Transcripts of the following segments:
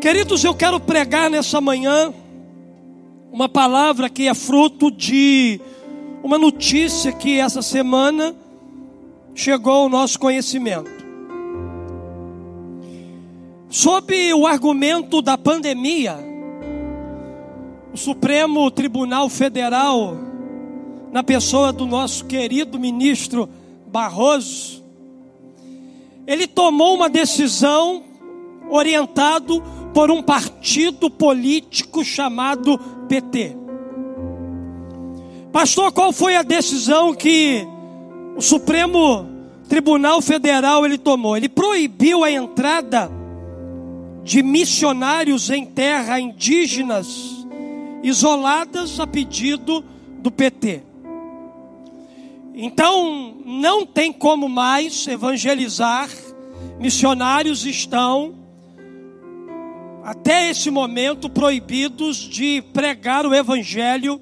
Queridos, eu quero pregar nessa manhã uma palavra que é fruto de uma notícia que essa semana chegou ao nosso conhecimento. Sob o argumento da pandemia, o Supremo Tribunal Federal, na pessoa do nosso querido ministro Barroso, ele tomou uma decisão orientado por um partido político chamado PT. Pastor, qual foi a decisão que o Supremo Tribunal Federal ele tomou? Ele proibiu a entrada de missionários em terra indígenas isoladas a pedido do PT. Então, não tem como mais evangelizar, missionários estão até esse momento proibidos de pregar o evangelho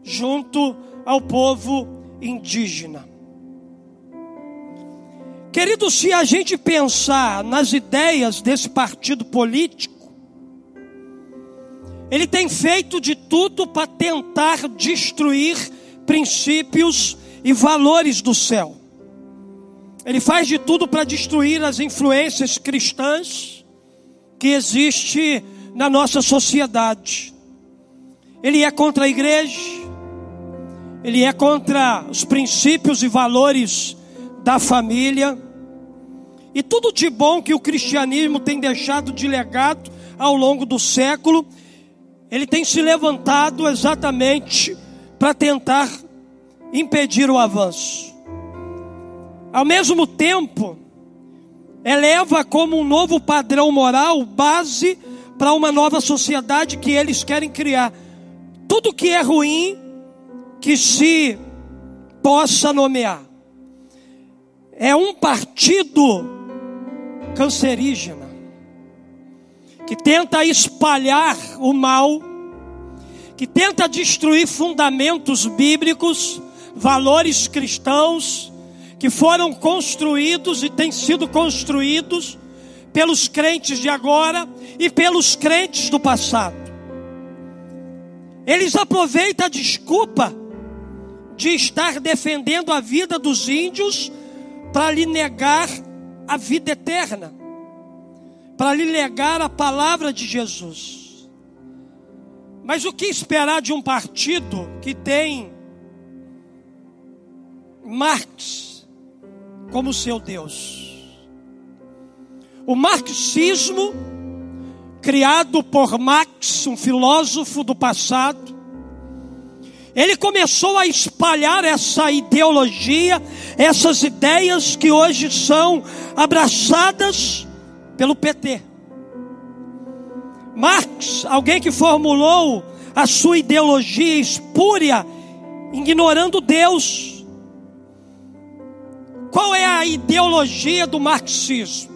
junto ao povo indígena. Querido, se a gente pensar nas ideias desse partido político, ele tem feito de tudo para tentar destruir princípios e valores do céu. Ele faz de tudo para destruir as influências cristãs que existe na nossa sociedade. Ele é contra a igreja, ele é contra os princípios e valores da família, e tudo de bom que o cristianismo tem deixado de legado ao longo do século, ele tem se levantado exatamente para tentar impedir o avanço. Ao mesmo tempo, eleva como um novo padrão moral, base para uma nova sociedade que eles querem criar. Tudo que é ruim, que se possa nomear. É um partido cancerígena, que tenta espalhar o mal, que tenta destruir fundamentos bíblicos, valores cristãos, que foram construídos e têm sido construídos pelos crentes de agora e pelos crentes do passado. Eles aproveitam a desculpa de estar defendendo a vida dos índios para lhe negar a vida eterna, para lhe negar a palavra de Jesus. Mas o que esperar de um partido que tem Marx, como seu Deus. O marxismo, criado por Marx, um filósofo do passado, ele começou a espalhar essa ideologia, essas ideias que hoje são abraçadas pelo PT. Marx, alguém que formulou a sua ideologia espúria, ignorando Deus, qual é a ideologia do marxismo?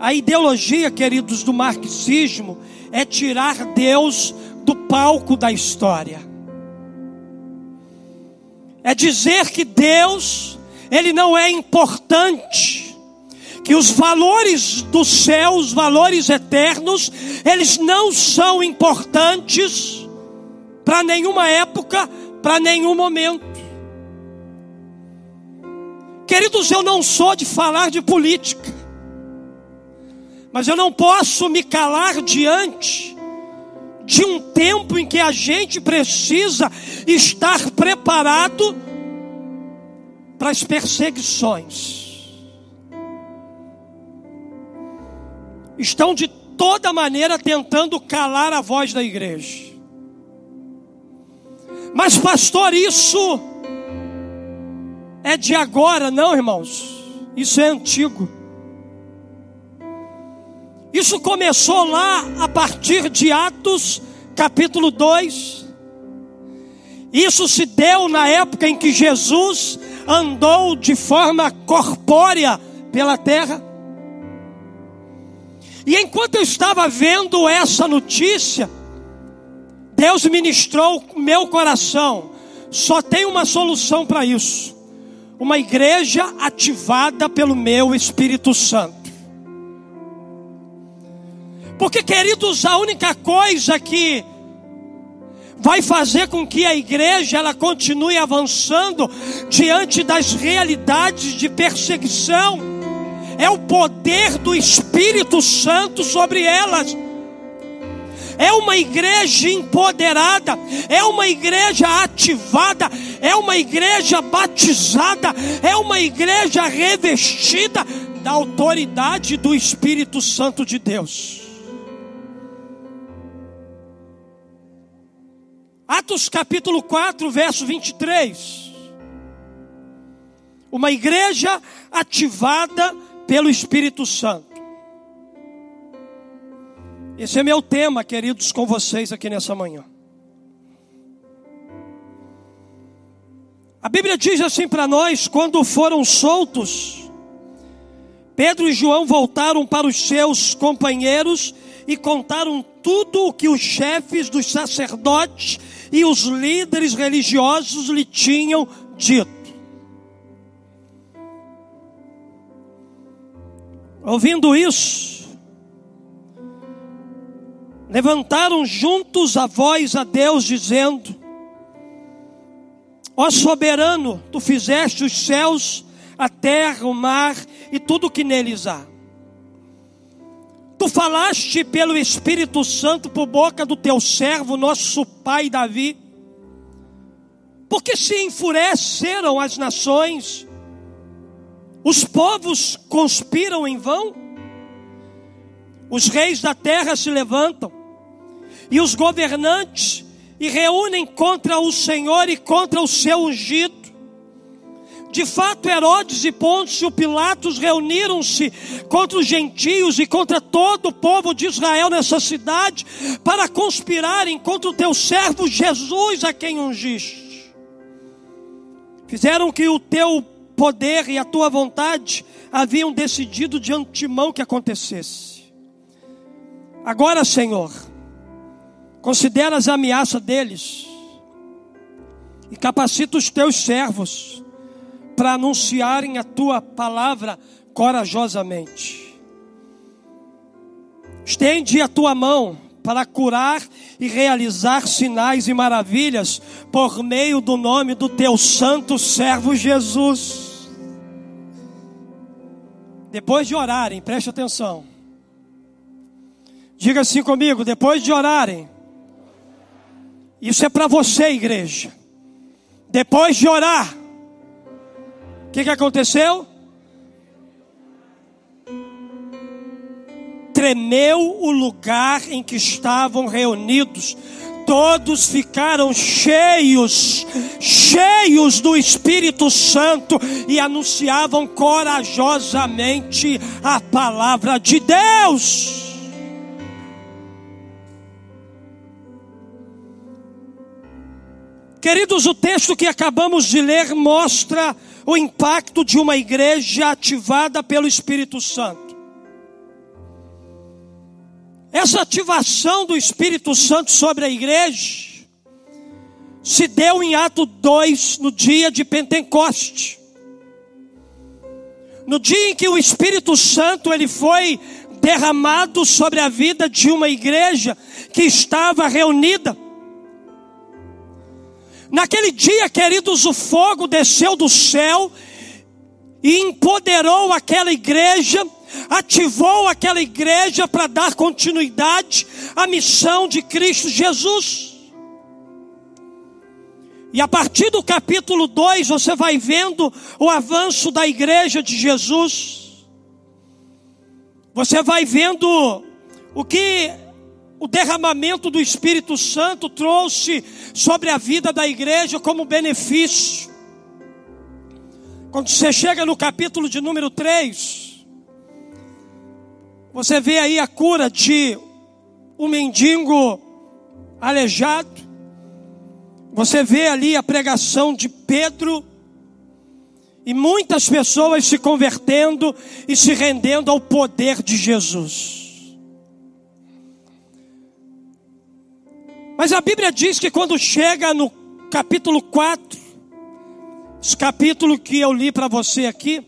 A ideologia, queridos, do marxismo é tirar Deus do palco da história. É dizer que Deus, ele não é importante, que os valores do céu, os valores eternos, eles não são importantes para nenhuma época, para nenhum momento. Queridos, eu não sou de falar de política, mas eu não posso me calar diante de um tempo em que a gente precisa estar preparado para as perseguições. Estão de toda maneira tentando calar a voz da igreja. Mas, pastor, isso é de agora, não, irmãos. Isso é antigo. Isso começou lá a partir de Atos, capítulo 2. Isso se deu na época em que Jesus andou de forma corpórea pela terra. E enquanto eu estava vendo essa notícia, Deus ministrou meu coração. Só tem uma solução para isso uma igreja ativada pelo meu Espírito Santo. Porque, queridos, a única coisa que vai fazer com que a igreja ela continue avançando diante das realidades de perseguição é o poder do Espírito Santo sobre elas. É uma igreja empoderada, é uma igreja ativada, é uma igreja batizada, é uma igreja revestida da autoridade do Espírito Santo de Deus. Atos capítulo 4, verso 23. Uma igreja ativada pelo Espírito Santo. Esse é meu tema, queridos, com vocês aqui nessa manhã. A Bíblia diz assim para nós: quando foram soltos, Pedro e João voltaram para os seus companheiros e contaram tudo o que os chefes dos sacerdotes e os líderes religiosos lhe tinham dito. Ouvindo isso, levantaram juntos a voz a Deus, dizendo: Ó soberano, tu fizeste os céus, a terra, o mar e tudo que neles há. Tu falaste pelo Espírito Santo por boca do teu servo, nosso pai Davi. Porque se enfureceram as nações, os povos conspiram em vão, os reis da terra se levantam, e os governantes e reúnem contra o Senhor e contra o seu ungido. De fato, Herodes e Pôncio Pilatos reuniram-se contra os gentios e contra todo o povo de Israel nessa cidade para conspirarem contra o teu servo Jesus, a quem ungiste. Fizeram que o teu poder e a tua vontade haviam decidido de antemão que acontecesse. Agora, Senhor, considera as ameaças deles e capacita os teus servos para anunciarem a tua palavra corajosamente. Estende a tua mão para curar e realizar sinais e maravilhas por meio do nome do teu santo servo Jesus. Depois de orarem, preste atenção. Diga assim comigo: depois de orarem, isso é para você, igreja. Depois de orar, o que, que aconteceu? Tremeu o lugar em que estavam reunidos. Todos ficaram cheios, cheios do Espírito Santo e anunciavam corajosamente a palavra de Deus. Queridos, o texto que acabamos de ler mostra o impacto de uma igreja ativada pelo Espírito Santo. Essa ativação do Espírito Santo sobre a igreja se deu em Ato 2, no dia de Pentecoste. No dia em que o Espírito Santo ele foi derramado sobre a vida de uma igreja que estava reunida. Naquele dia, queridos, o fogo desceu do céu e empoderou aquela igreja, ativou aquela igreja para dar continuidade à missão de Cristo Jesus. E a partir do capítulo 2, você vai vendo o avanço da igreja de Jesus. Você vai vendo o que o derramamento do Espírito Santo trouxe sobre a vida da igreja como benefício. Quando você chega no capítulo de número 3, você vê aí a cura de um mendigo aleijado. Você vê ali a pregação de Pedro e muitas pessoas se convertendo e se rendendo ao poder de Jesus. Mas a Bíblia diz que quando chega no capítulo 4, esse capítulo que eu li para você aqui,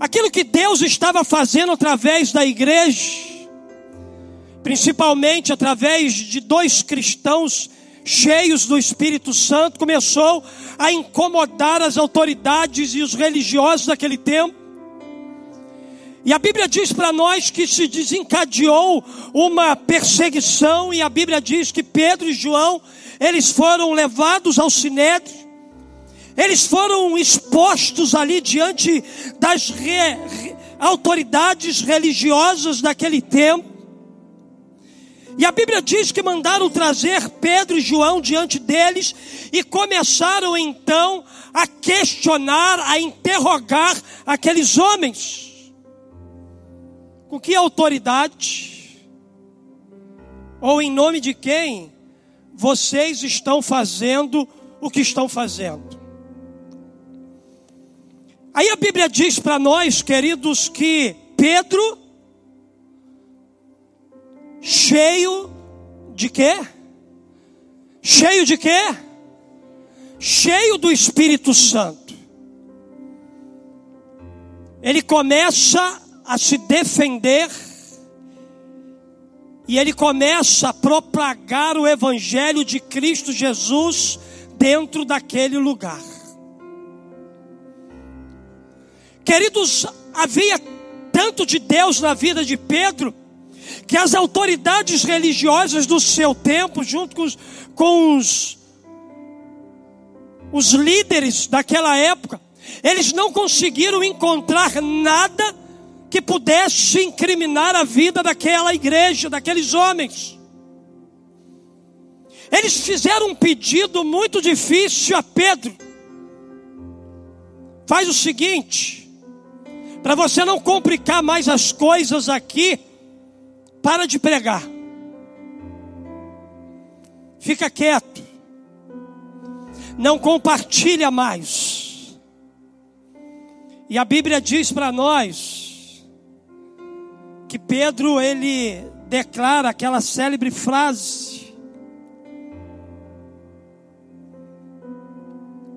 aquilo que Deus estava fazendo através da igreja, principalmente através de dois cristãos cheios do Espírito Santo, começou a incomodar as autoridades e os religiosos daquele tempo. E a Bíblia diz para nós que se desencadeou uma perseguição, e a Bíblia diz que Pedro e João, eles foram levados ao sinédrio, eles foram expostos ali diante das re, re, autoridades religiosas daquele tempo. E a Bíblia diz que mandaram trazer Pedro e João diante deles e começaram então a questionar, a interrogar aqueles homens. Com que autoridade? Ou em nome de quem vocês estão fazendo o que estão fazendo? Aí a Bíblia diz para nós, queridos, que Pedro cheio de quê? Cheio de quê? Cheio do Espírito Santo. Ele começa a se defender e ele começa a propagar o evangelho de Cristo Jesus dentro daquele lugar. Queridos, havia tanto de Deus na vida de Pedro que as autoridades religiosas do seu tempo, junto com os, com os, os líderes daquela época, eles não conseguiram encontrar nada que pudesse incriminar a vida daquela igreja, daqueles homens. Eles fizeram um pedido muito difícil a Pedro. Faz o seguinte, para você não complicar mais as coisas aqui, para de pregar. Fica quieto. Não compartilha mais. E a Bíblia diz para nós que Pedro ele declara aquela célebre frase.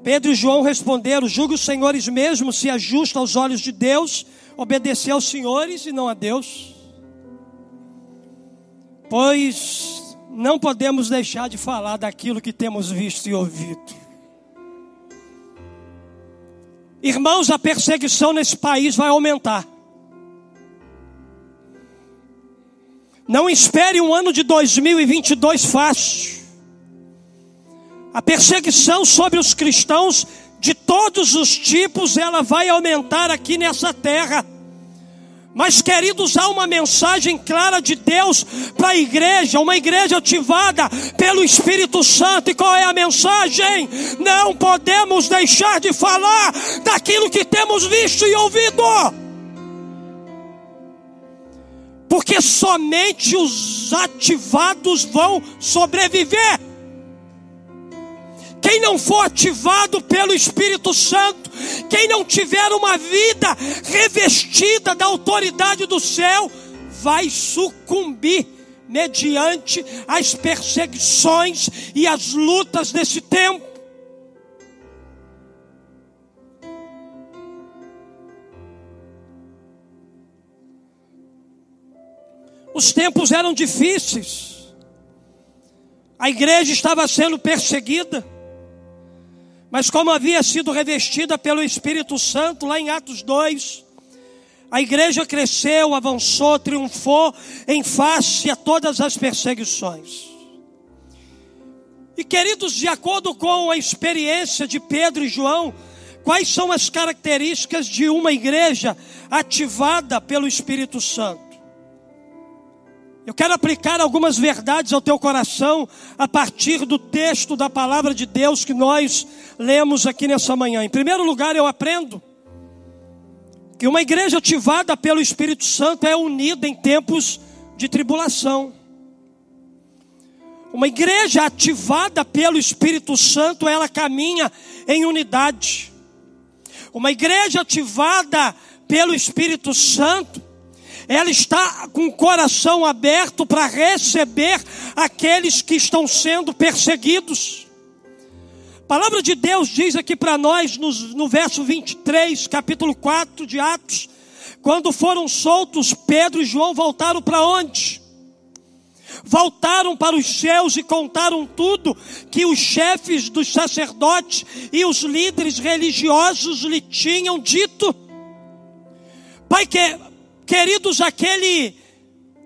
Pedro e João responderam: Julgue os senhores mesmo se ajusta aos olhos de Deus obedecer aos senhores e não a Deus pois não podemos deixar de falar daquilo que temos visto e ouvido. Irmãos, a perseguição nesse país vai aumentar. Não espere um ano de 2022 fácil. A perseguição sobre os cristãos de todos os tipos, ela vai aumentar aqui nessa terra. Mas, queridos, há uma mensagem clara de Deus para a igreja, uma igreja ativada pelo Espírito Santo. E qual é a mensagem? Não podemos deixar de falar daquilo que temos visto e ouvido. Porque somente os ativados vão sobreviver. Quem não for ativado pelo Espírito Santo, quem não tiver uma vida revestida da autoridade do céu, vai sucumbir mediante as perseguições e as lutas desse tempo. Os tempos eram difíceis, a igreja estava sendo perseguida. Mas como havia sido revestida pelo Espírito Santo, lá em Atos 2, a igreja cresceu, avançou, triunfou em face a todas as perseguições. E queridos, de acordo com a experiência de Pedro e João, quais são as características de uma igreja ativada pelo Espírito Santo? Eu quero aplicar algumas verdades ao teu coração a partir do texto da palavra de Deus que nós lemos aqui nessa manhã. Em primeiro lugar, eu aprendo que uma igreja ativada pelo Espírito Santo é unida em tempos de tribulação. Uma igreja ativada pelo Espírito Santo, ela caminha em unidade. Uma igreja ativada pelo Espírito Santo, ela está com o coração aberto para receber aqueles que estão sendo perseguidos. A palavra de Deus diz aqui para nós, no, no verso 23, capítulo 4 de Atos, quando foram soltos, Pedro e João voltaram para onde? voltaram para os céus e contaram tudo que os chefes dos sacerdotes e os líderes religiosos lhe tinham dito. Pai, que, queridos, aquele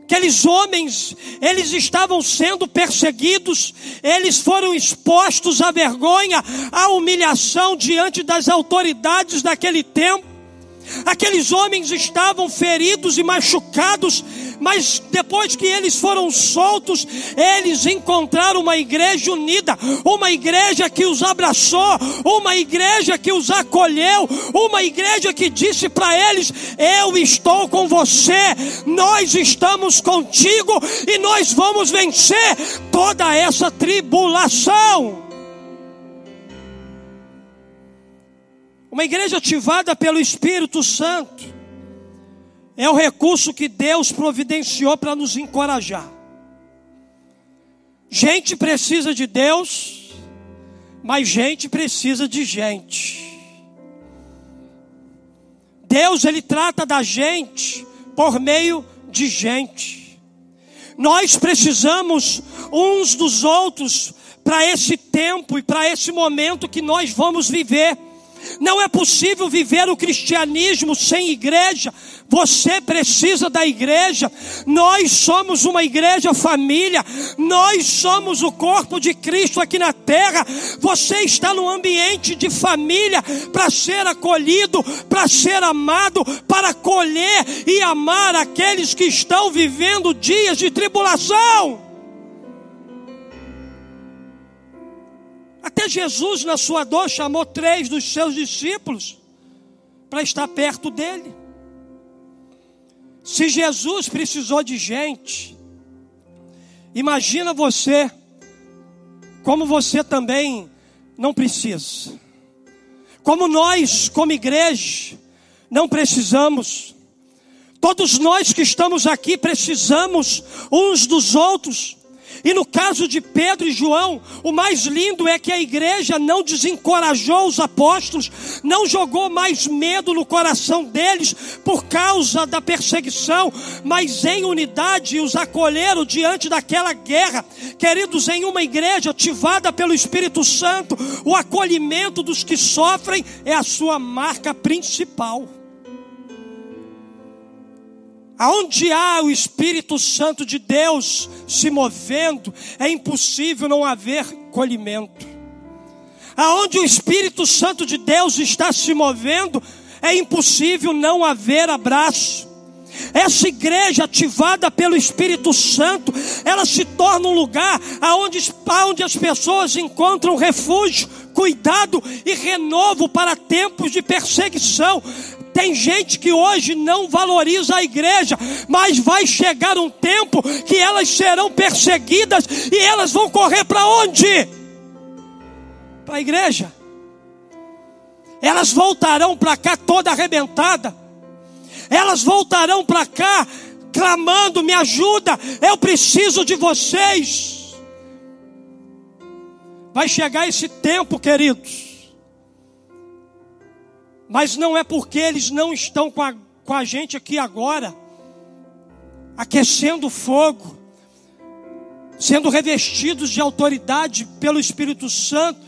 Aqueles homens, eles estavam sendo perseguidos, eles foram expostos à vergonha, à humilhação diante das autoridades daquele tempo. Aqueles homens estavam feridos e machucados, mas depois que eles foram soltos, eles encontraram uma igreja unida, uma igreja que os abraçou, uma igreja que os acolheu, uma igreja que disse para eles: Eu estou com você, nós estamos contigo e nós vamos vencer toda essa tribulação. Uma igreja ativada pelo Espírito Santo é o recurso que Deus providenciou para nos encorajar. Gente precisa de Deus, mas gente precisa de gente. Deus ele trata da gente por meio de gente. Nós precisamos uns dos outros para esse tempo e para esse momento que nós vamos viver. Não é possível viver o cristianismo sem igreja. Você precisa da igreja. Nós somos uma igreja família. Nós somos o corpo de Cristo aqui na terra. Você está num ambiente de família para ser acolhido, para ser amado, para acolher e amar aqueles que estão vivendo dias de tribulação. Até Jesus, na sua dor, chamou três dos seus discípulos para estar perto dele. Se Jesus precisou de gente, imagina você, como você também não precisa. Como nós, como igreja, não precisamos. Todos nós que estamos aqui precisamos uns dos outros. E no caso de Pedro e João, o mais lindo é que a igreja não desencorajou os apóstolos, não jogou mais medo no coração deles por causa da perseguição, mas em unidade os acolheram diante daquela guerra. Queridos, em uma igreja ativada pelo Espírito Santo, o acolhimento dos que sofrem é a sua marca principal. Aonde há o Espírito Santo de Deus se movendo, é impossível não haver colhimento. Aonde o Espírito Santo de Deus está se movendo, é impossível não haver abraço. Essa igreja ativada pelo Espírito Santo, ela se torna um lugar aonde, aonde as pessoas encontram refúgio, cuidado e renovo para tempos de perseguição. Tem gente que hoje não valoriza a igreja, mas vai chegar um tempo que elas serão perseguidas e elas vão correr para onde? Para a igreja. Elas voltarão para cá toda arrebentada. Elas voltarão para cá clamando: me ajuda, eu preciso de vocês. Vai chegar esse tempo, queridos mas não é porque eles não estão com a, com a gente aqui agora, aquecendo fogo, sendo revestidos de autoridade pelo Espírito Santo,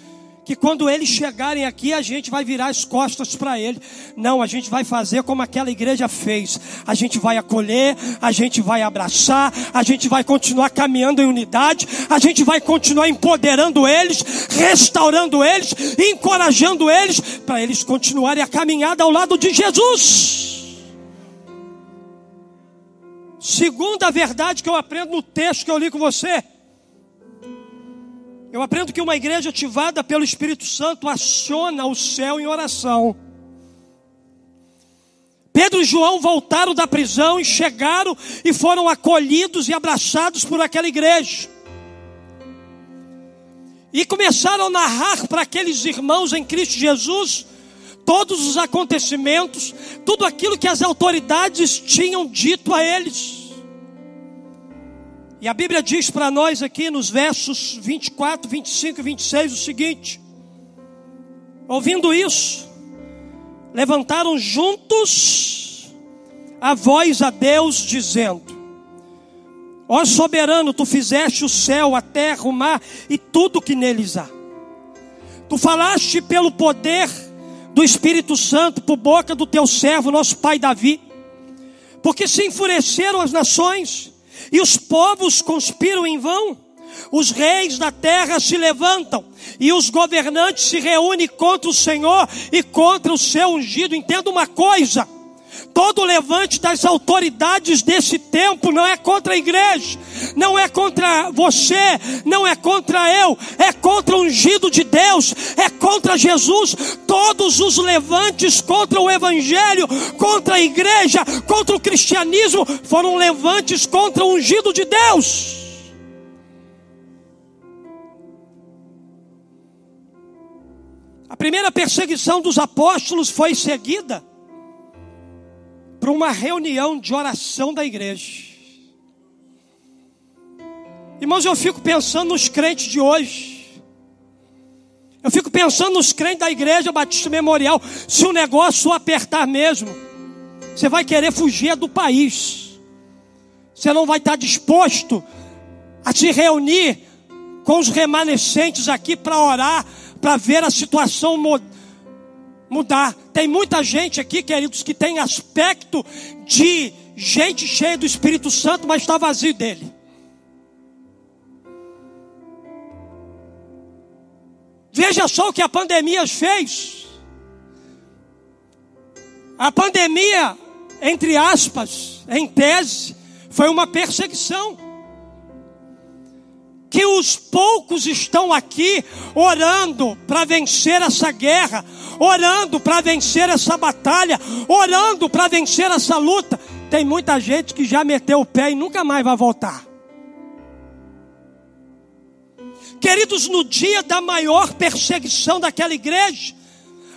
que quando eles chegarem aqui a gente vai virar as costas para ele. Não, a gente vai fazer como aquela igreja fez. A gente vai acolher, a gente vai abraçar, a gente vai continuar caminhando em unidade, a gente vai continuar empoderando eles, restaurando eles, encorajando eles para eles continuarem a caminhada ao lado de Jesus. Segunda verdade que eu aprendo no texto que eu li com você eu aprendo que uma igreja ativada pelo Espírito Santo aciona o céu em oração. Pedro e João voltaram da prisão e chegaram e foram acolhidos e abraçados por aquela igreja. E começaram a narrar para aqueles irmãos em Cristo Jesus todos os acontecimentos, tudo aquilo que as autoridades tinham dito a eles. E a Bíblia diz para nós aqui nos versos 24, 25 e 26 o seguinte: Ouvindo isso, levantaram juntos a voz a Deus, dizendo: Ó soberano, tu fizeste o céu, a terra, o mar e tudo que neles há. Tu falaste pelo poder do Espírito Santo por boca do teu servo, nosso pai Davi. Porque se enfureceram as nações e os povos conspiram em vão. Os reis da terra se levantam e os governantes se reúnem contra o Senhor e contra o seu ungido. Entenda uma coisa: Todo levante das autoridades desse tempo não é contra a igreja, não é contra você, não é contra eu, é contra o ungido de Deus, é contra Jesus. Todos os levantes contra o evangelho, contra a igreja, contra o cristianismo, foram levantes contra o ungido de Deus. A primeira perseguição dos apóstolos foi seguida para uma reunião de oração da igreja. Irmãos, eu fico pensando nos crentes de hoje. Eu fico pensando nos crentes da igreja Batista Memorial. Se o negócio apertar mesmo, você vai querer fugir do país. Você não vai estar disposto a se reunir com os remanescentes aqui para orar, para ver a situação mudar. Tem muita gente aqui, queridos, que tem aspecto de gente cheia do Espírito Santo, mas está vazio dele. Veja só o que a pandemia fez. A pandemia, entre aspas, em tese, foi uma perseguição que os poucos estão aqui orando para vencer essa guerra, orando para vencer essa batalha, orando para vencer essa luta. Tem muita gente que já meteu o pé e nunca mais vai voltar. Queridos, no dia da maior perseguição daquela igreja,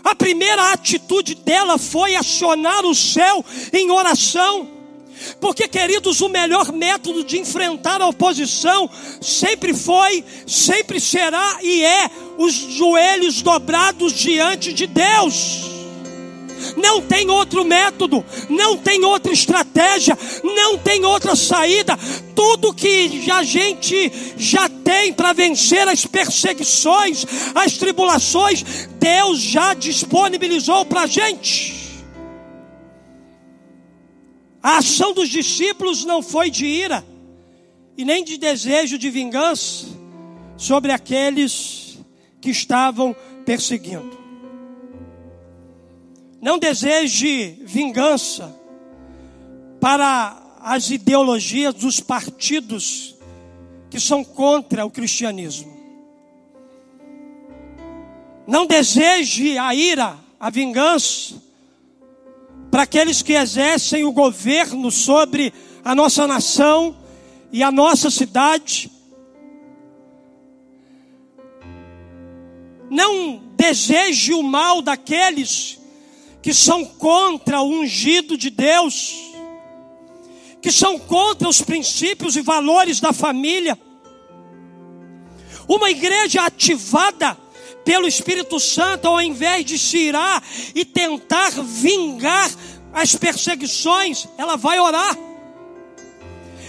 a primeira atitude dela foi acionar o céu em oração. Porque, queridos, o melhor método de enfrentar a oposição sempre foi, sempre será e é os joelhos dobrados diante de Deus. Não tem outro método, não tem outra estratégia, não tem outra saída. Tudo que a gente já tem para vencer as perseguições, as tribulações, Deus já disponibilizou para a gente. A ação dos discípulos não foi de ira e nem de desejo de vingança sobre aqueles que estavam perseguindo. Não deseje vingança para as ideologias dos partidos que são contra o cristianismo. Não deseje a ira, a vingança para aqueles que exercem o governo sobre a nossa nação e a nossa cidade. Não deseje o mal daqueles que são contra o ungido de Deus, que são contra os princípios e valores da família. Uma igreja ativada pelo Espírito Santo, ao invés de se irar e tentar vingar as perseguições, ela vai orar.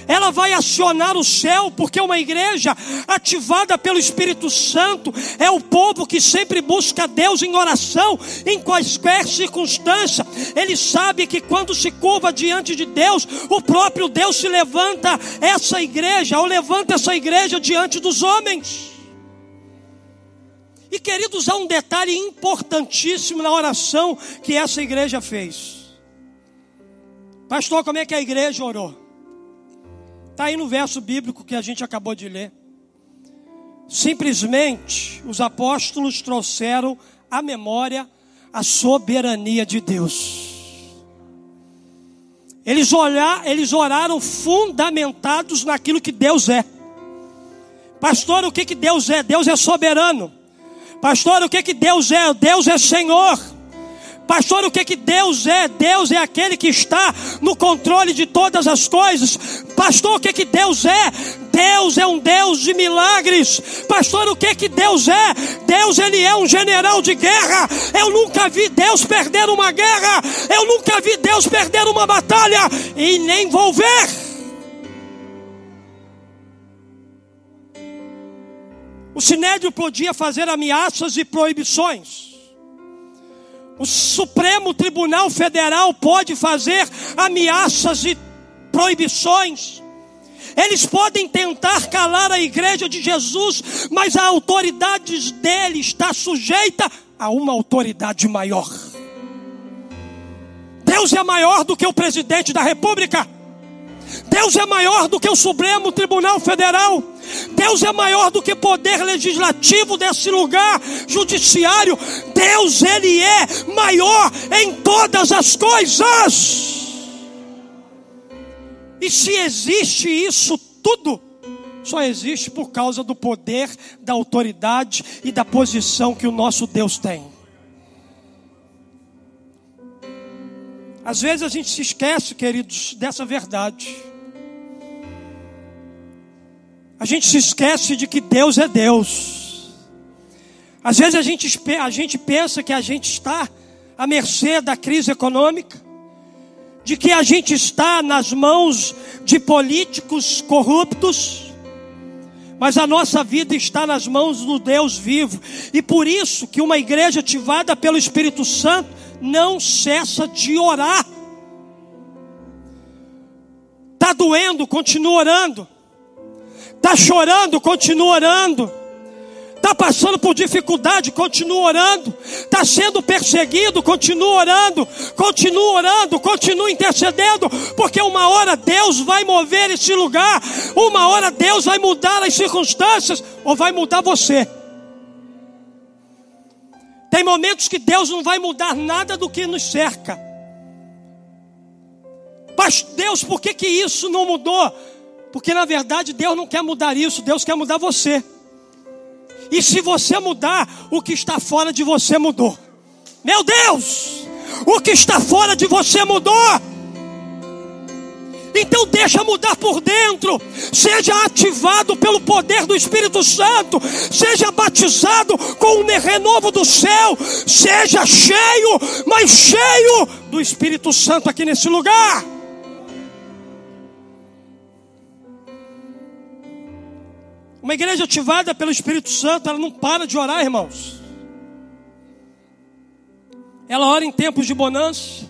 Ela vai acionar o céu, porque uma igreja ativada pelo Espírito Santo é o povo que sempre busca Deus em oração, em quaisquer circunstância. Ele sabe que quando se curva diante de Deus, o próprio Deus se levanta essa igreja, ou levanta essa igreja diante dos homens. E queridos, há um detalhe importantíssimo na oração que essa igreja fez. Pastor, como é que a igreja orou? Está aí no verso bíblico que a gente acabou de ler. Simplesmente os apóstolos trouxeram à memória a soberania de Deus. Eles, olhar, eles oraram fundamentados naquilo que Deus é. Pastor, o que, que Deus é? Deus é soberano. Pastor, o que que Deus é? Deus é Senhor. Pastor, o que que Deus é? Deus é aquele que está no controle de todas as coisas. Pastor, o que que Deus é? Deus é um Deus de milagres. Pastor, o que que Deus é? Deus ele é um general de guerra. Eu nunca vi Deus perder uma guerra. Eu nunca vi Deus perder uma batalha e nem vou ver. O Sinédrio podia fazer ameaças e proibições. O Supremo Tribunal Federal pode fazer ameaças e proibições. Eles podem tentar calar a igreja de Jesus, mas a autoridade dele está sujeita a uma autoridade maior. Deus é maior do que o presidente da República. Deus é maior do que o Supremo Tribunal Federal. Deus é maior do que poder legislativo desse lugar, judiciário. Deus, Ele é maior em todas as coisas. E se existe isso tudo, só existe por causa do poder, da autoridade e da posição que o nosso Deus tem. Às vezes a gente se esquece, queridos, dessa verdade. A gente se esquece de que Deus é Deus. Às vezes a gente, a gente pensa que a gente está à mercê da crise econômica, de que a gente está nas mãos de políticos corruptos, mas a nossa vida está nas mãos do Deus vivo, e por isso que uma igreja ativada pelo Espírito Santo não cessa de orar. Está doendo, continua orando. Está chorando, continua orando. Está passando por dificuldade, continua orando. Está sendo perseguido, continua orando. Continua orando, continua intercedendo. Porque uma hora Deus vai mover esse lugar. Uma hora Deus vai mudar as circunstâncias. Ou vai mudar você. Tem momentos que Deus não vai mudar nada do que nos cerca. Mas Deus, por que, que isso não mudou? Porque na verdade Deus não quer mudar isso, Deus quer mudar você. E se você mudar, o que está fora de você mudou. Meu Deus, o que está fora de você mudou. Então deixa mudar por dentro, seja ativado pelo poder do Espírito Santo, seja batizado com o renovo do céu, seja cheio, mas cheio do Espírito Santo aqui nesse lugar. Uma igreja ativada pelo Espírito Santo, ela não para de orar, irmãos. Ela ora em tempos de bonança,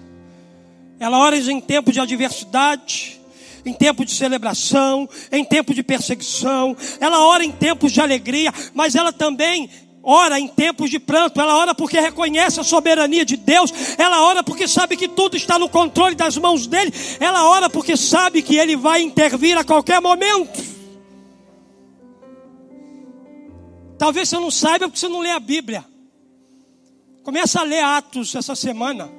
ela ora em tempos de adversidade, em tempos de celebração, em tempos de perseguição, ela ora em tempos de alegria, mas ela também ora em tempos de pranto, ela ora porque reconhece a soberania de Deus, ela ora porque sabe que tudo está no controle das mãos dele, ela ora porque sabe que ele vai intervir a qualquer momento. Talvez você não saiba porque você não lê a Bíblia. Começa a ler Atos essa semana.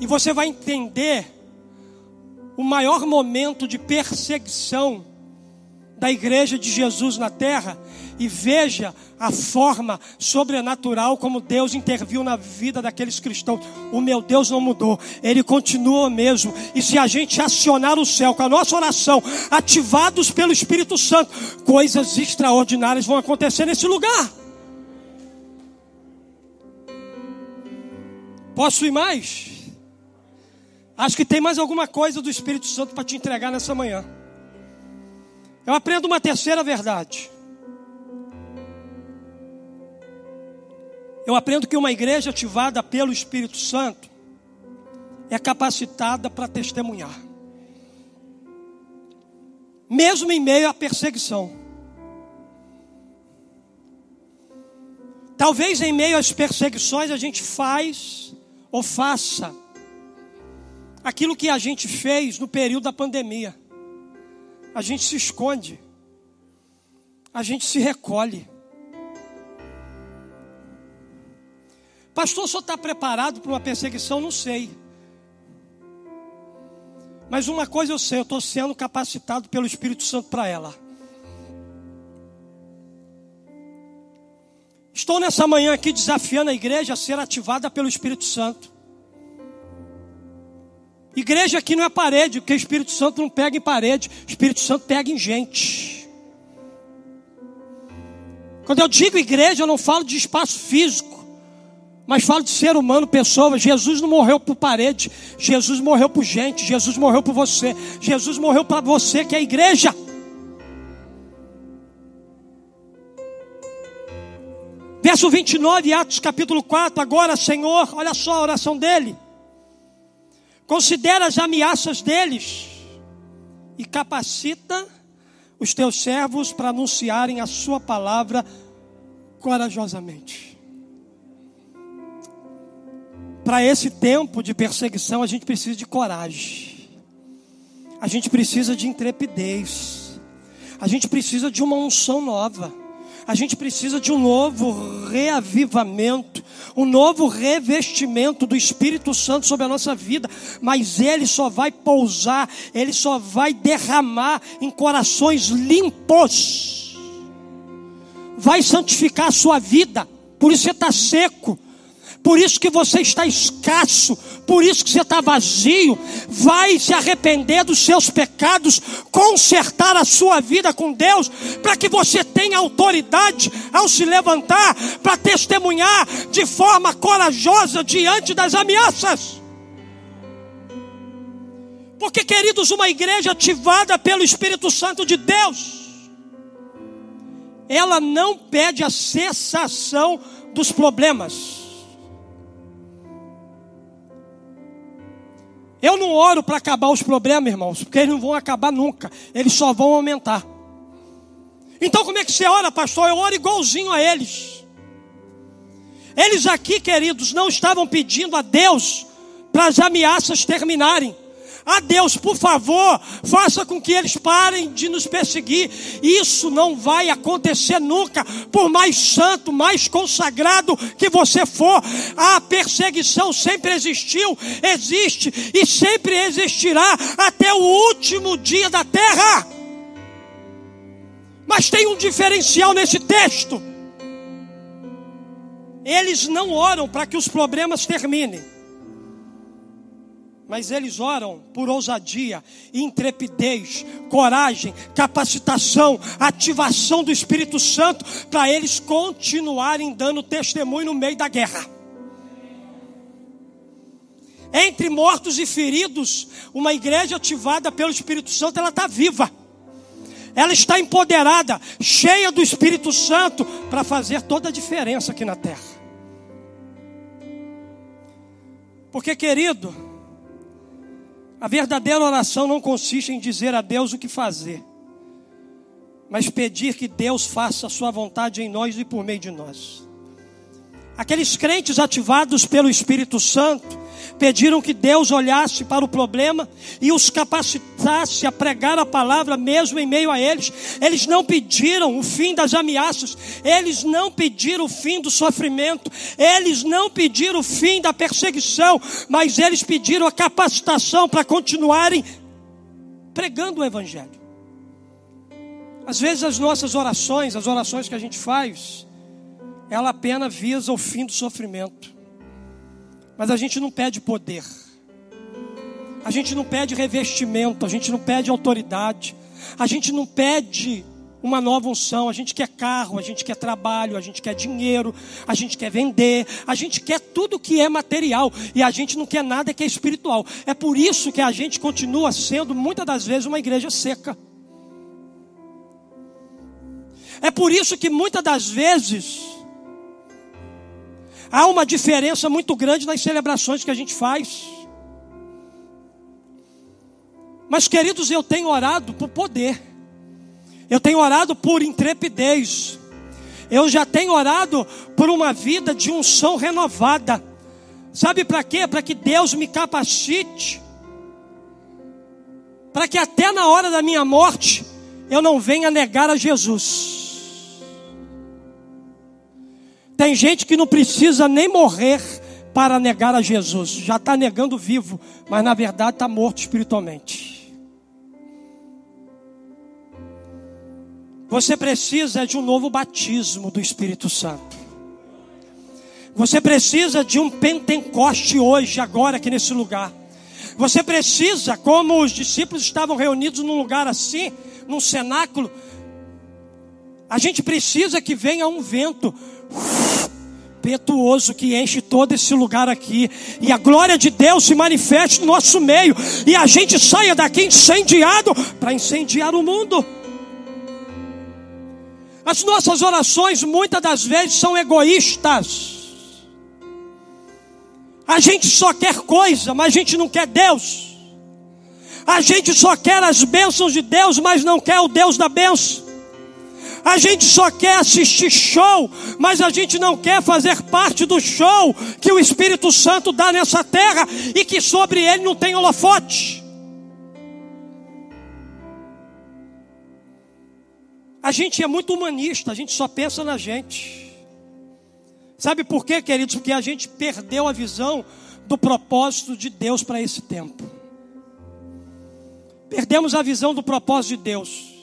E você vai entender o maior momento de perseguição da igreja de Jesus na terra e veja a forma sobrenatural como Deus interviu na vida daqueles cristãos. O meu Deus não mudou, ele continua mesmo. E se a gente acionar o céu com a nossa oração, ativados pelo Espírito Santo, coisas extraordinárias vão acontecer nesse lugar. Posso ir mais? Acho que tem mais alguma coisa do Espírito Santo para te entregar nessa manhã. Eu aprendo uma terceira verdade. Eu aprendo que uma igreja ativada pelo Espírito Santo é capacitada para testemunhar, mesmo em meio à perseguição. Talvez em meio às perseguições a gente faz ou faça aquilo que a gente fez no período da pandemia. A gente se esconde, a gente se recolhe. Pastor, senhor está preparado para uma perseguição? Não sei. Mas uma coisa eu sei, eu estou sendo capacitado pelo Espírito Santo para ela. Estou nessa manhã aqui desafiando a igreja a ser ativada pelo Espírito Santo. Igreja aqui não é parede, porque o Espírito Santo não pega em parede, o Espírito Santo pega em gente. Quando eu digo igreja, eu não falo de espaço físico. Mas falo de ser humano, pessoa. Jesus não morreu por parede. Jesus morreu por gente. Jesus morreu por você. Jesus morreu para você, que é a igreja. Verso 29, Atos capítulo 4. Agora, Senhor, olha só a oração dele. Considera as ameaças deles e capacita os teus servos para anunciarem a sua palavra corajosamente. Para esse tempo de perseguição, a gente precisa de coragem, a gente precisa de intrepidez, a gente precisa de uma unção nova. A gente precisa de um novo reavivamento, um novo revestimento do Espírito Santo sobre a nossa vida, mas ele só vai pousar, ele só vai derramar em corações limpos. Vai santificar a sua vida, por isso você está seco, por isso que você está escasso, por isso que você está vazio. Vai se arrepender dos seus pecados, consertar a sua vida com Deus, para que você tenha autoridade ao se levantar, para testemunhar de forma corajosa diante das ameaças. Porque, queridos, uma igreja ativada pelo Espírito Santo de Deus, ela não pede a cessação dos problemas. Eu não oro para acabar os problemas, irmãos, porque eles não vão acabar nunca, eles só vão aumentar. Então, como é que você ora, pastor? Eu oro igualzinho a eles. Eles aqui, queridos, não estavam pedindo a Deus para as ameaças terminarem. Ah, Deus, por favor, faça com que eles parem de nos perseguir. Isso não vai acontecer nunca, por mais santo, mais consagrado que você for. A perseguição sempre existiu, existe e sempre existirá até o último dia da terra. Mas tem um diferencial nesse texto. Eles não oram para que os problemas terminem mas eles oram por ousadia, intrepidez, coragem, capacitação, ativação do Espírito Santo, para eles continuarem dando testemunho no meio da guerra. Entre mortos e feridos, uma igreja ativada pelo Espírito Santo, ela está viva. Ela está empoderada, cheia do Espírito Santo, para fazer toda a diferença aqui na terra. Porque, querido, a verdadeira oração não consiste em dizer a Deus o que fazer, mas pedir que Deus faça a sua vontade em nós e por meio de nós. Aqueles crentes ativados pelo Espírito Santo pediram que Deus olhasse para o problema e os capacitasse a pregar a palavra mesmo em meio a eles. Eles não pediram o fim das ameaças, eles não pediram o fim do sofrimento, eles não pediram o fim da perseguição, mas eles pediram a capacitação para continuarem pregando o Evangelho. Às vezes as nossas orações, as orações que a gente faz, ela apenas visa o fim do sofrimento. Mas a gente não pede poder. A gente não pede revestimento, a gente não pede autoridade. A gente não pede uma nova unção, a gente quer carro, a gente quer trabalho, a gente quer dinheiro, a gente quer vender, a gente quer tudo que é material e a gente não quer nada que é espiritual. É por isso que a gente continua sendo muitas das vezes uma igreja seca. É por isso que muitas das vezes Há uma diferença muito grande nas celebrações que a gente faz. Mas, queridos, eu tenho orado por poder, eu tenho orado por intrepidez, eu já tenho orado por uma vida de unção renovada. Sabe para quê? Para que Deus me capacite, para que até na hora da minha morte eu não venha negar a Jesus. Tem gente que não precisa nem morrer para negar a Jesus, já está negando vivo, mas na verdade está morto espiritualmente. Você precisa de um novo batismo do Espírito Santo. Você precisa de um Pentecoste hoje, agora aqui nesse lugar. Você precisa, como os discípulos estavam reunidos num lugar assim, num cenáculo, a gente precisa que venha um vento impetuoso que enche todo esse lugar aqui, e a glória de Deus se manifeste no nosso meio, e a gente saia daqui incendiado para incendiar o mundo. As nossas orações muitas das vezes são egoístas. A gente só quer coisa, mas a gente não quer Deus. A gente só quer as bênçãos de Deus, mas não quer o Deus da bênção. A gente só quer assistir show, mas a gente não quer fazer parte do show que o Espírito Santo dá nessa terra e que sobre ele não tem holofote. A gente é muito humanista, a gente só pensa na gente. Sabe por quê, queridos? Porque a gente perdeu a visão do propósito de Deus para esse tempo. Perdemos a visão do propósito de Deus.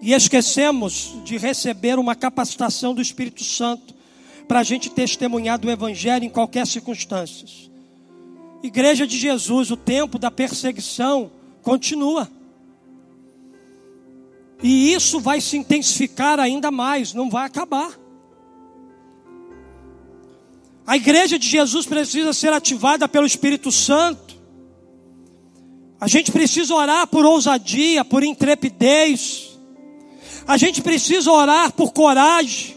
E esquecemos de receber uma capacitação do Espírito Santo para a gente testemunhar do Evangelho em qualquer circunstância. Igreja de Jesus, o tempo da perseguição continua. E isso vai se intensificar ainda mais, não vai acabar. A igreja de Jesus precisa ser ativada pelo Espírito Santo. A gente precisa orar por ousadia, por intrepidez. A gente precisa orar por coragem,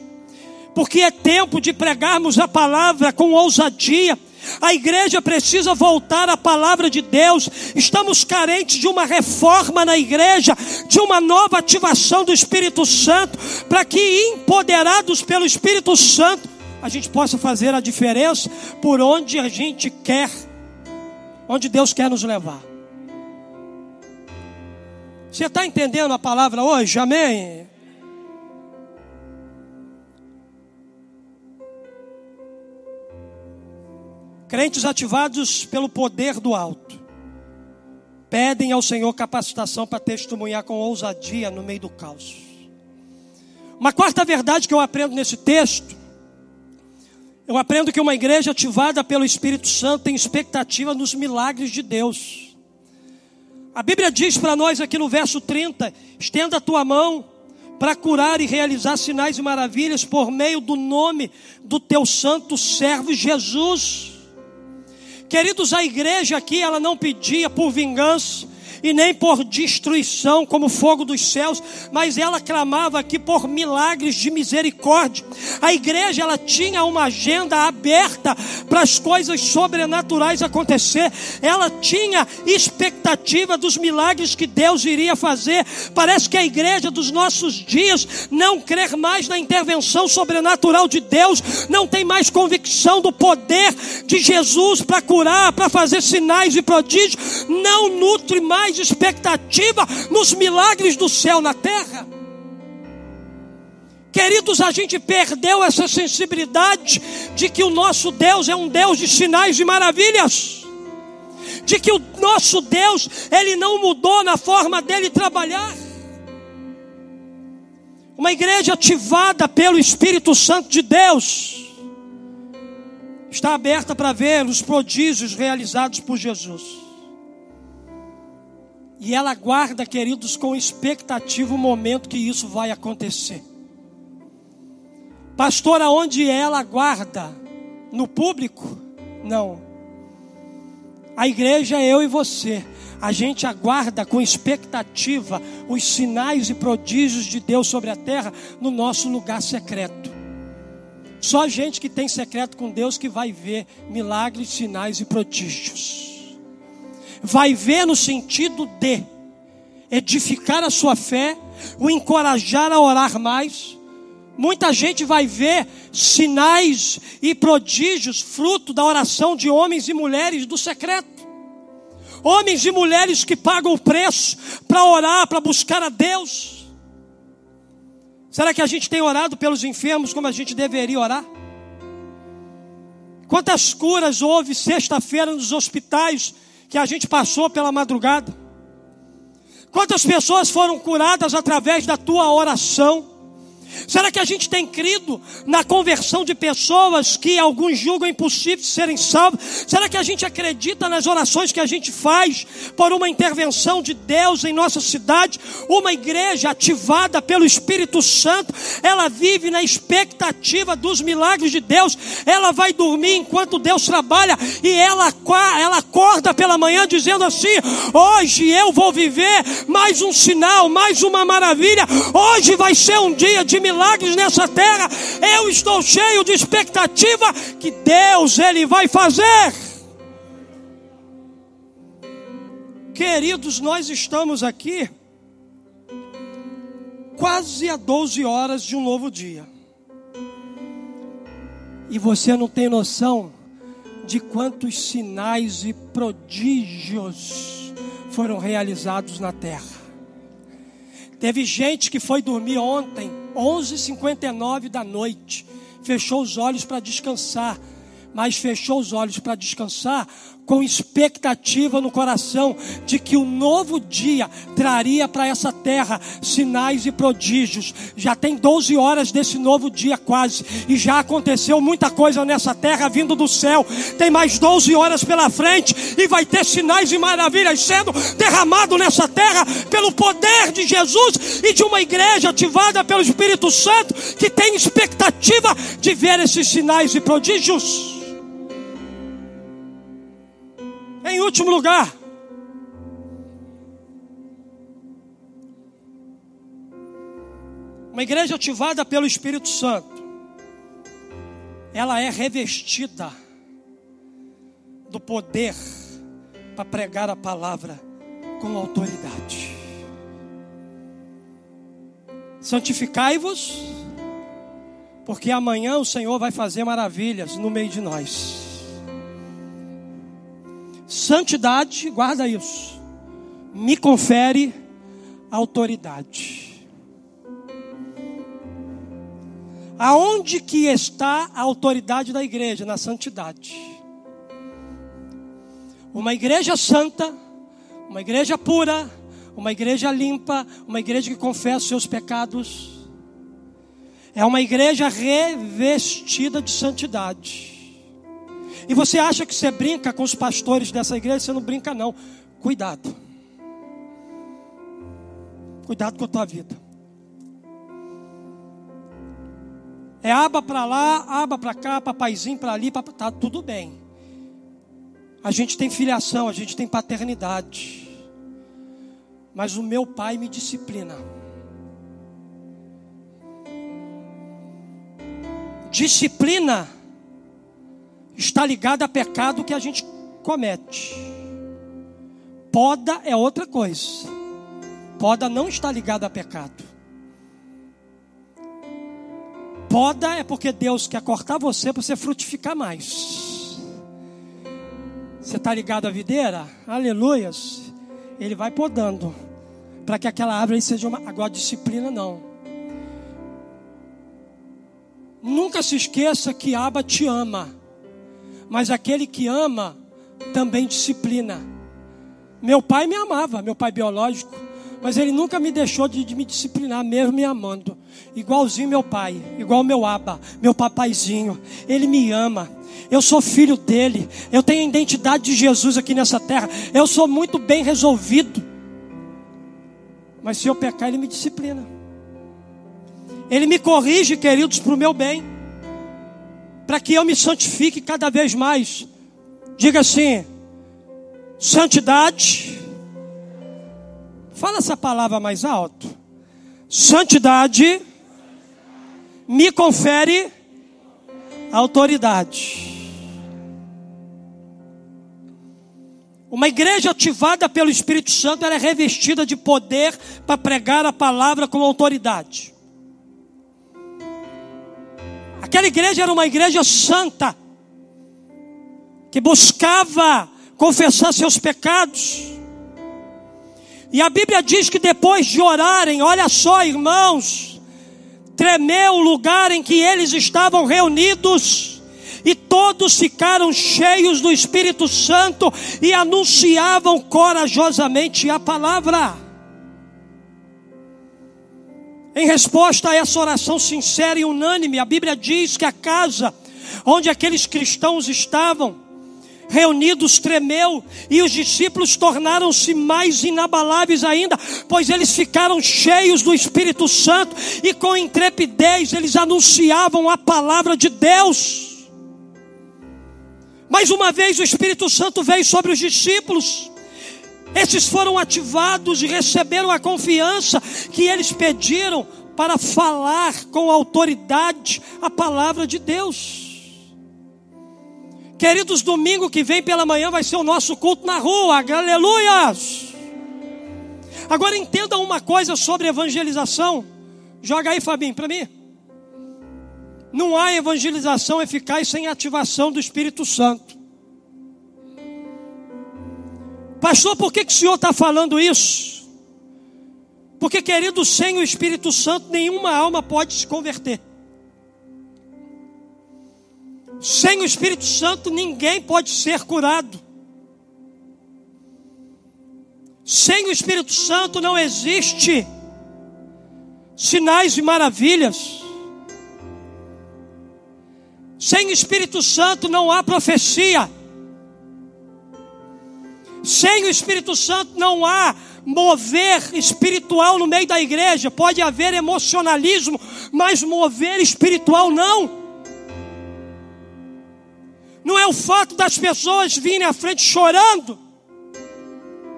porque é tempo de pregarmos a palavra com ousadia a igreja precisa voltar à palavra de Deus. Estamos carentes de uma reforma na igreja, de uma nova ativação do Espírito Santo, para que, empoderados pelo Espírito Santo, a gente possa fazer a diferença por onde a gente quer, onde Deus quer nos levar. Você está entendendo a palavra hoje? Amém? Crentes ativados pelo poder do alto pedem ao Senhor capacitação para testemunhar com ousadia no meio do caos. Uma quarta verdade que eu aprendo nesse texto, eu aprendo que uma igreja ativada pelo Espírito Santo tem expectativa nos milagres de Deus. A Bíblia diz para nós aqui no verso 30: estenda a tua mão para curar e realizar sinais e maravilhas por meio do nome do teu santo servo Jesus. Queridos, a igreja aqui, ela não pedia por vingança, e nem por destruição como fogo dos céus, mas ela clamava aqui por milagres de misericórdia. A igreja ela tinha uma agenda aberta para as coisas sobrenaturais acontecer. Ela tinha expectativa dos milagres que Deus iria fazer. Parece que a igreja dos nossos dias não crê mais na intervenção sobrenatural de Deus, não tem mais convicção do poder de Jesus para curar, para fazer sinais e prodígios, não nutre mais mais expectativa nos milagres do céu na terra. Queridos, a gente perdeu essa sensibilidade de que o nosso Deus é um Deus de sinais e maravilhas. De que o nosso Deus, ele não mudou na forma dele trabalhar. Uma igreja ativada pelo Espírito Santo de Deus está aberta para ver os prodígios realizados por Jesus. E ela guarda, queridos, com expectativa o momento que isso vai acontecer. Pastor, aonde ela guarda? No público? Não. A igreja é eu e você. A gente aguarda com expectativa os sinais e prodígios de Deus sobre a terra no nosso lugar secreto. Só gente que tem secreto com Deus que vai ver milagres, sinais e prodígios vai ver no sentido de edificar a sua fé, o encorajar a orar mais. Muita gente vai ver sinais e prodígios fruto da oração de homens e mulheres do secreto. Homens e mulheres que pagam o preço para orar, para buscar a Deus. Será que a gente tem orado pelos enfermos como a gente deveria orar? Quantas curas houve sexta-feira nos hospitais que a gente passou pela madrugada. Quantas pessoas foram curadas através da tua oração? Será que a gente tem crido na conversão de pessoas que alguns julgam impossível serem salvos? Será que a gente acredita nas orações que a gente faz por uma intervenção de Deus em nossa cidade? Uma igreja ativada pelo Espírito Santo, ela vive na expectativa dos milagres de Deus. Ela vai dormir enquanto Deus trabalha e ela, ela acorda pela manhã dizendo assim: Hoje eu vou viver mais um sinal, mais uma maravilha. Hoje vai ser um dia de milagres nessa terra. Eu estou cheio de expectativa que Deus ele vai fazer. Queridos, nós estamos aqui quase a 12 horas de um novo dia. E você não tem noção de quantos sinais e prodígios foram realizados na terra. Teve gente que foi dormir ontem, 11h59 da noite, fechou os olhos para descansar, mas fechou os olhos para descansar com expectativa no coração de que o novo dia traria para essa terra sinais e prodígios. Já tem 12 horas desse novo dia quase, e já aconteceu muita coisa nessa terra vindo do céu. Tem mais 12 horas pela frente e vai ter sinais e maravilhas sendo derramado nessa terra pelo poder de Jesus e de uma igreja ativada pelo Espírito Santo que tem expectativa de ver esses sinais e prodígios. Último lugar, uma igreja ativada pelo Espírito Santo, ela é revestida do poder para pregar a palavra com autoridade. Santificai-vos, porque amanhã o Senhor vai fazer maravilhas no meio de nós. Santidade, guarda isso, me confere autoridade. Aonde que está a autoridade da igreja? Na santidade. Uma igreja santa, uma igreja pura, uma igreja limpa, uma igreja que confessa seus pecados, é uma igreja revestida de santidade. E você acha que você brinca com os pastores dessa igreja? Você não brinca, não. Cuidado. Cuidado com a tua vida. É aba para lá, aba para cá, papaizinho para ali, pra... tá tudo bem. A gente tem filiação, a gente tem paternidade. Mas o meu pai me disciplina. Disciplina está ligada a pecado que a gente comete. Poda é outra coisa. Poda não está ligada a pecado. Poda é porque Deus quer cortar você para você frutificar mais. Você está ligado à videira? Aleluias. Ele vai podando. Para que aquela árvore seja uma. Agora, disciplina não. Nunca se esqueça que Aba te ama mas aquele que ama também disciplina. Meu pai me amava, meu pai biológico, mas ele nunca me deixou de, de me disciplinar, mesmo me amando. Igualzinho meu pai, igual meu aba, meu papaizinho. Ele me ama. Eu sou filho dele. Eu tenho a identidade de Jesus aqui nessa terra. Eu sou muito bem resolvido. Mas se eu pecar, ele me disciplina. Ele me corrige, queridos, para o meu bem para que eu me santifique cada vez mais. Diga assim: santidade. Fala essa palavra mais alto. Santidade me confere autoridade. Uma igreja ativada pelo Espírito Santo era é revestida de poder para pregar a palavra com autoridade. Aquela igreja era uma igreja santa, que buscava confessar seus pecados. E a Bíblia diz que depois de orarem, olha só, irmãos, tremeu o lugar em que eles estavam reunidos, e todos ficaram cheios do Espírito Santo e anunciavam corajosamente a palavra. Em resposta a essa oração sincera e unânime, a Bíblia diz que a casa onde aqueles cristãos estavam reunidos tremeu e os discípulos tornaram-se mais inabaláveis ainda, pois eles ficaram cheios do Espírito Santo e com intrepidez eles anunciavam a palavra de Deus. Mais uma vez o Espírito Santo veio sobre os discípulos. Esses foram ativados e receberam a confiança que eles pediram para falar com autoridade a palavra de Deus. Queridos, domingo que vem pela manhã vai ser o nosso culto na rua, aleluias. Agora entenda uma coisa sobre evangelização. Joga aí, Fabinho, para mim. Não há evangelização eficaz sem ativação do Espírito Santo. Pastor, por que, que o senhor está falando isso? Porque, querido, sem o Espírito Santo, nenhuma alma pode se converter. Sem o Espírito Santo, ninguém pode ser curado. Sem o Espírito Santo não existe sinais e maravilhas. Sem o Espírito Santo não há profecia. Sem o Espírito Santo não há mover espiritual no meio da igreja. Pode haver emocionalismo, mas mover espiritual não. Não é o fato das pessoas virem à frente chorando,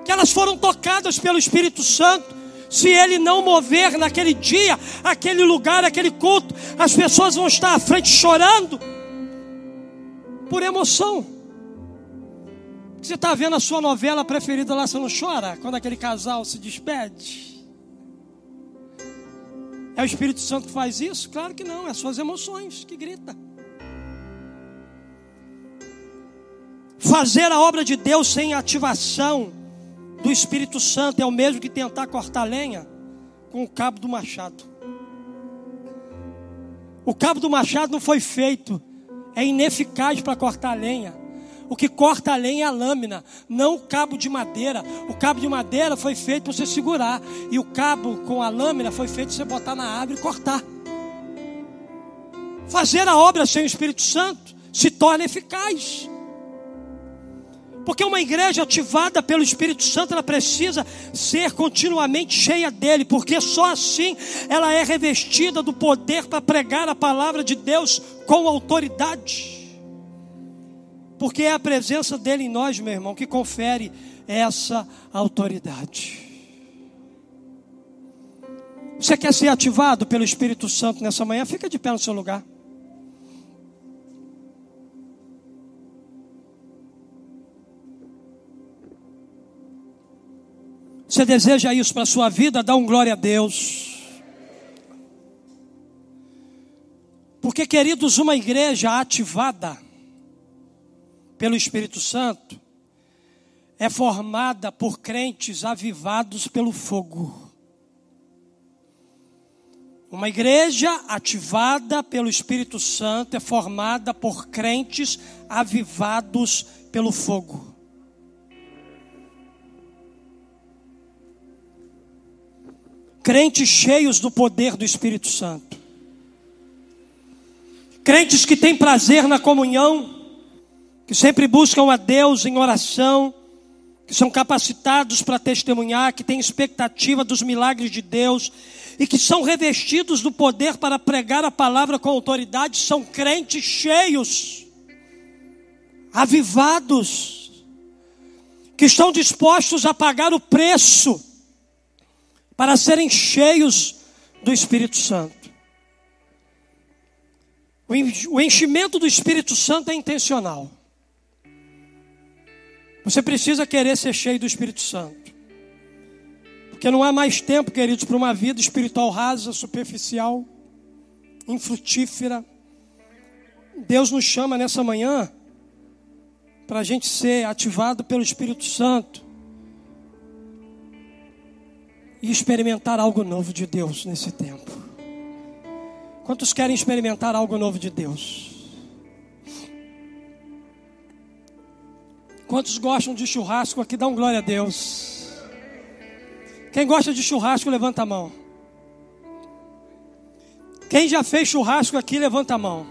que elas foram tocadas pelo Espírito Santo. Se ele não mover naquele dia, aquele lugar, aquele culto, as pessoas vão estar à frente chorando por emoção. Você está vendo a sua novela preferida lá, você não chora quando aquele casal se despede? É o Espírito Santo que faz isso? Claro que não, é as suas emoções que grita. Fazer a obra de Deus sem ativação do Espírito Santo é o mesmo que tentar cortar lenha com o cabo do machado. O cabo do machado não foi feito, é ineficaz para cortar lenha. O que corta a lenha é a lâmina, não o cabo de madeira. O cabo de madeira foi feito para você segurar, e o cabo com a lâmina foi feito para você botar na árvore e cortar. Fazer a obra sem o Espírito Santo se torna eficaz. Porque uma igreja ativada pelo Espírito Santo, ela precisa ser continuamente cheia dele, porque só assim ela é revestida do poder para pregar a palavra de Deus com autoridade. Porque é a presença dele em nós, meu irmão, que confere essa autoridade. Você quer ser ativado pelo Espírito Santo nessa manhã? Fica de pé no seu lugar. Você deseja isso para a sua vida? Dá um glória a Deus. Porque, queridos, uma igreja ativada pelo Espírito Santo é formada por crentes avivados pelo fogo. Uma igreja ativada pelo Espírito Santo é formada por crentes avivados pelo fogo. Crentes cheios do poder do Espírito Santo. Crentes que têm prazer na comunhão, que sempre buscam a Deus em oração, que são capacitados para testemunhar, que têm expectativa dos milagres de Deus e que são revestidos do poder para pregar a palavra com autoridade, são crentes cheios, avivados, que estão dispostos a pagar o preço para serem cheios do Espírito Santo. O enchimento do Espírito Santo é intencional. Você precisa querer ser cheio do Espírito Santo. Porque não há mais tempo, queridos, para uma vida espiritual rasa, superficial, infrutífera. Deus nos chama nessa manhã para a gente ser ativado pelo Espírito Santo e experimentar algo novo de Deus nesse tempo. Quantos querem experimentar algo novo de Deus? Quantos gostam de churrasco aqui? Um glória a Deus. Quem gosta de churrasco, levanta a mão. Quem já fez churrasco aqui, levanta a mão.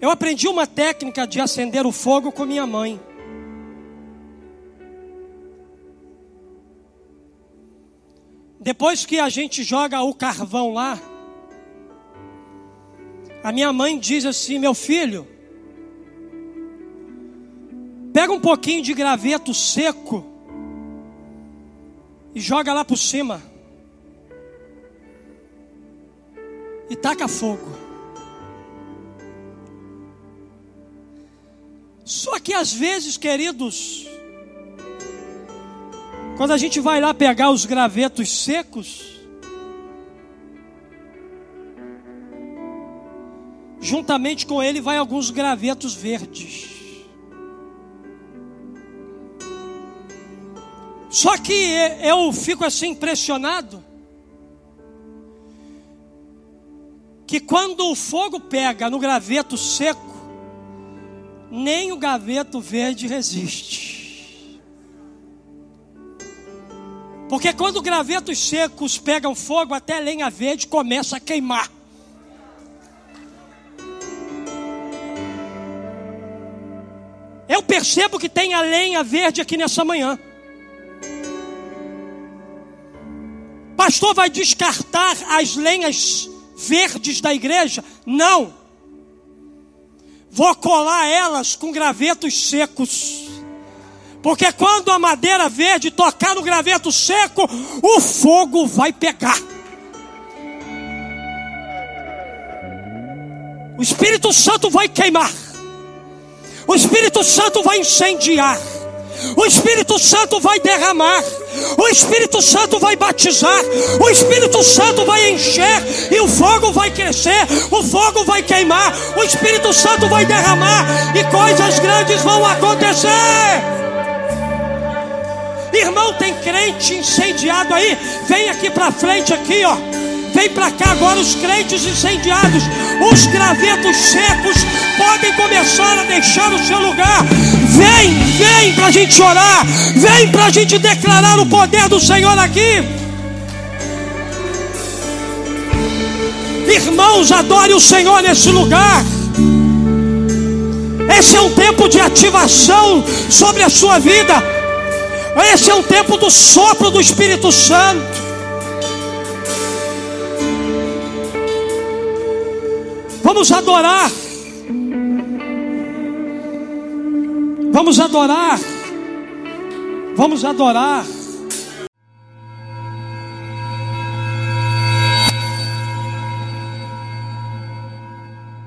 Eu aprendi uma técnica de acender o fogo com minha mãe. Depois que a gente joga o carvão lá, a minha mãe diz assim: Meu filho, pega um pouquinho de graveto seco e joga lá por cima. E taca fogo. Só que às vezes, queridos, quando a gente vai lá pegar os gravetos secos, juntamente com ele vai alguns gravetos verdes. Só que eu fico assim impressionado que quando o fogo pega no graveto seco, nem o graveto verde resiste. Porque quando gravetos secos pegam fogo, até a lenha verde começa a queimar. Eu percebo que tem a lenha verde aqui nessa manhã. Pastor vai descartar as lenhas verdes da igreja? Não vou colar elas com gravetos secos. Porque quando a madeira verde tocar no graveto seco, o fogo vai pegar. O Espírito Santo vai queimar. O Espírito Santo vai incendiar. O Espírito Santo vai derramar. O Espírito Santo vai batizar, o Espírito Santo vai encher e o fogo vai crescer, o fogo vai queimar, o Espírito Santo vai derramar e coisas grandes vão acontecer. Irmão, tem crente incendiado aí? Vem aqui para frente aqui, ó. Vem para cá agora os crentes incendiados, os gravetos secos podem começar a deixar o seu lugar. Vem, vem para a gente orar, vem para a gente declarar o poder do Senhor aqui. Irmãos, adore o Senhor nesse lugar. Esse é um tempo de ativação sobre a sua vida. Esse é um tempo do sopro do Espírito Santo. Vamos adorar. Vamos adorar. Vamos adorar.